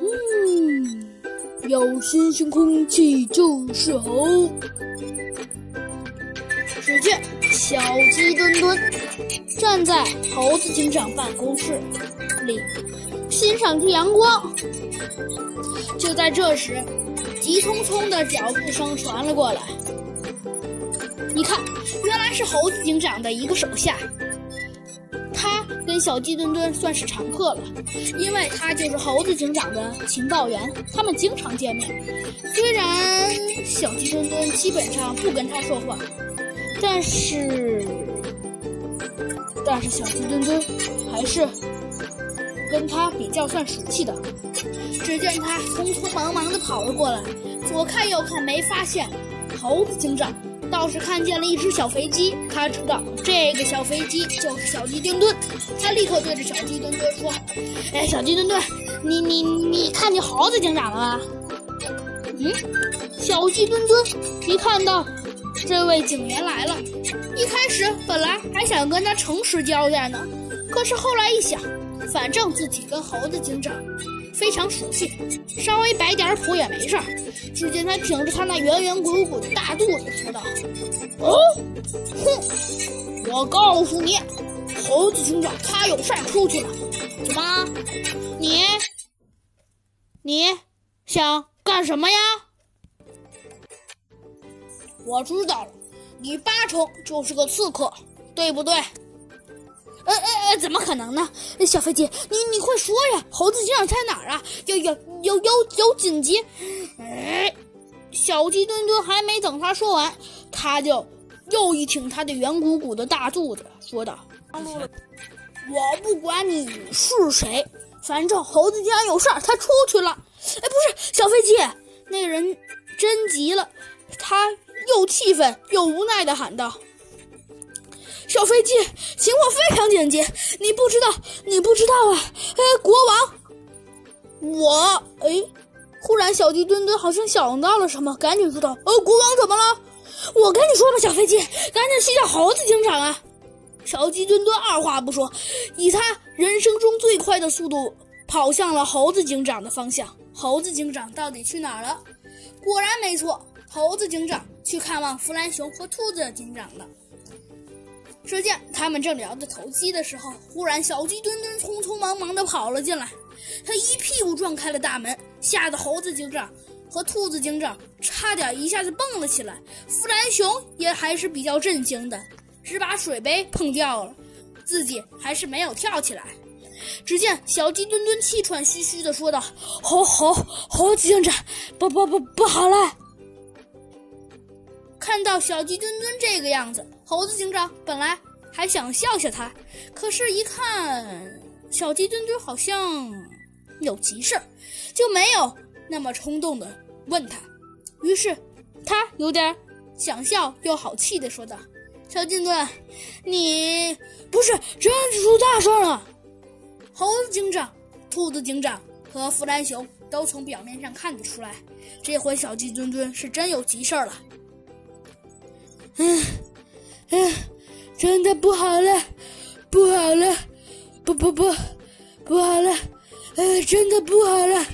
嗯，有新鲜空气就是好。只见小鸡墩墩站在猴子警长办公室里，欣赏着阳光。就在这时，急匆匆的脚步声传了过来。你看，原来是猴子警长的一个手下。跟小鸡墩墩算是常客了，因为他就是猴子警长的情报员，他们经常见面。虽然小鸡墩墩基本上不跟他说话，但是，但是小鸡墩墩还是跟他比较算熟悉的。只见他匆匆忙忙地跑了过来，左看右看没发现猴子警长。倒是看见了一只小飞机，他知道这个小飞机就是小鸡墩墩，他立刻对着小鸡墩墩说：“哎，小鸡墩墩，你你你看见猴子警长了吗？”嗯，小鸡墩墩一看到这位警员来了，一开始本来还想跟他诚实交代呢，可是后来一想，反正自己跟猴子警长。非常熟悉，稍微摆点谱也没事儿。只见他挺着他那圆圆滚滚的大肚子说道：“哦，哼，我告诉你，猴子警长他有事儿出去了。怎么？你你想干什么呀？我知道了，你八成就是个刺客，对不对？”呃呃呃，怎么可能呢？小飞机，你你快说呀！猴子警长在哪儿啊？有有有有有紧急！哎，小鸡墩墩还没等他说完，他就又一挺他的圆鼓鼓的大肚子，说道：“我不管你是谁，反正猴子警长有事儿，他出去了。”哎，不是小飞机，那人真急了，他又气愤又无奈的喊道。小飞机，情况非常紧急，你不知道，你不知道啊！哎，国王，我哎，忽然小鸡墩墩好像想到了什么，赶紧说道：“呃，国王怎么了？我跟你说吧，小飞机，赶紧去叫猴子警长啊！”小鸡墩墩二话不说，以他人生中最快的速度跑向了猴子警长的方向。猴子警长到底去哪儿了？果然没错，猴子警长去看望弗兰熊和兔子警长了。只见他们正聊得投机的时候，忽然小鸡墩墩匆匆忙忙地跑了进来，他一屁股撞开了大门，吓得猴子警长和兔子警长差点一下子蹦了起来。弗兰熊也还是比较震惊的，只把水杯碰掉了，自己还是没有跳起来。只见小鸡墩墩气喘吁吁地说道：“猴猴猴子警长，不不不不好了！”看到小鸡墩墩这个样子，猴子警长本来还想笑笑他，可是，一看小鸡墩墩好像有急事儿，就没有那么冲动的问他。于是，他有点想笑又好气的说道：“小鸡墩，你不是真出大事了！”猴子警长、兔子警长和弗兰熊都从表面上看得出来，这回小鸡墩墩是真有急事儿了。嗯，嗯，真的不好了，不好了，不不不，不好了，呃，真的不好了。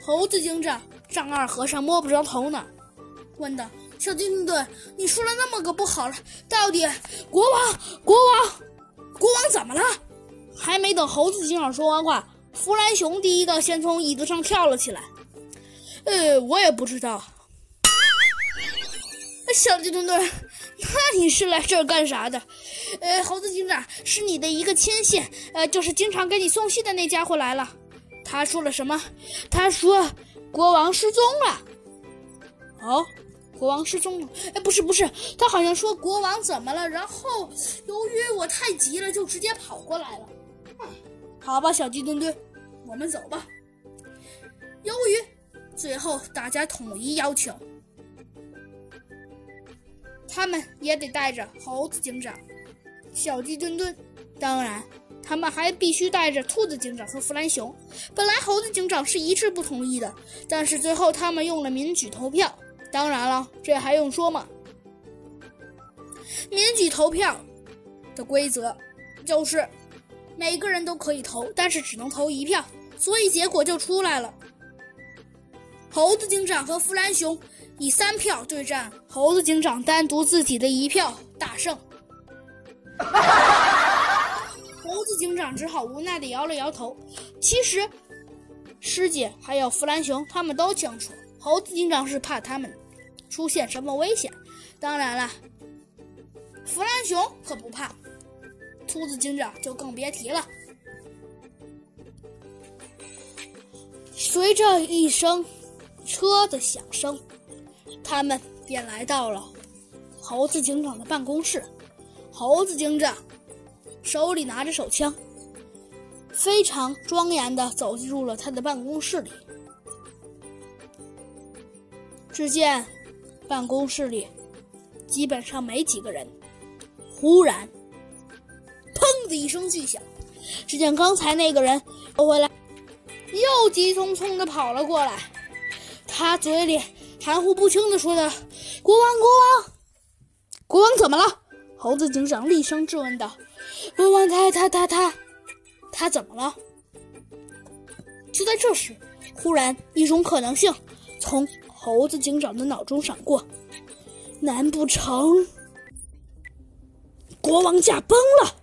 猴子警长丈二和尚摸不着头脑，问道：“小鸡墩墩，你说了那么个不好了，到底国王，国王，国王怎么了？”还没等猴子警长说完话，弗兰熊第一个先从椅子上跳了起来。呃，我也不知道。小鸡墩墩，那你是来这儿干啥的？呃，猴子警长是你的一个亲信，呃，就是经常给你送信的那家伙来了。他说了什么？他说国王失踪了。哦，国王失踪了？哎，不是不是，他好像说国王怎么了？然后由于我太急了，就直接跑过来了。好吧，小鸡墩墩，我们走吧。由于最后大家统一要求。他们也得带着猴子警长、小鸡墩墩，当然，他们还必须带着兔子警长和弗兰熊。本来猴子警长是一致不同意的，但是最后他们用了民举投票。当然了，这还用说吗？民举投票的规则就是每个人都可以投，但是只能投一票，所以结果就出来了。猴子警长和弗兰熊以三票对战，猴子警长单独自己的一票大胜。猴子警长只好无奈地摇了摇头。其实，师姐还有弗兰熊他们都清楚，猴子警长是怕他们出现什么危险。当然了，弗兰熊可不怕。秃子警长就更别提了。随着一声车的响声，他们便来到了猴子警长的办公室。猴子警长手里拿着手枪，非常庄严的走进入了他的办公室里。只见办公室里基本上没几个人。忽然，砰的一声巨响，只见刚才那个人回来，又急匆匆的跑了过来。他嘴里含糊不清的说道：“国王，国王，国王怎么了？”猴子警长厉声质问道：“国王，他他他他，他怎么了？”就在这时，忽然一种可能性从猴子警长的脑中闪过：难不成国王驾崩了？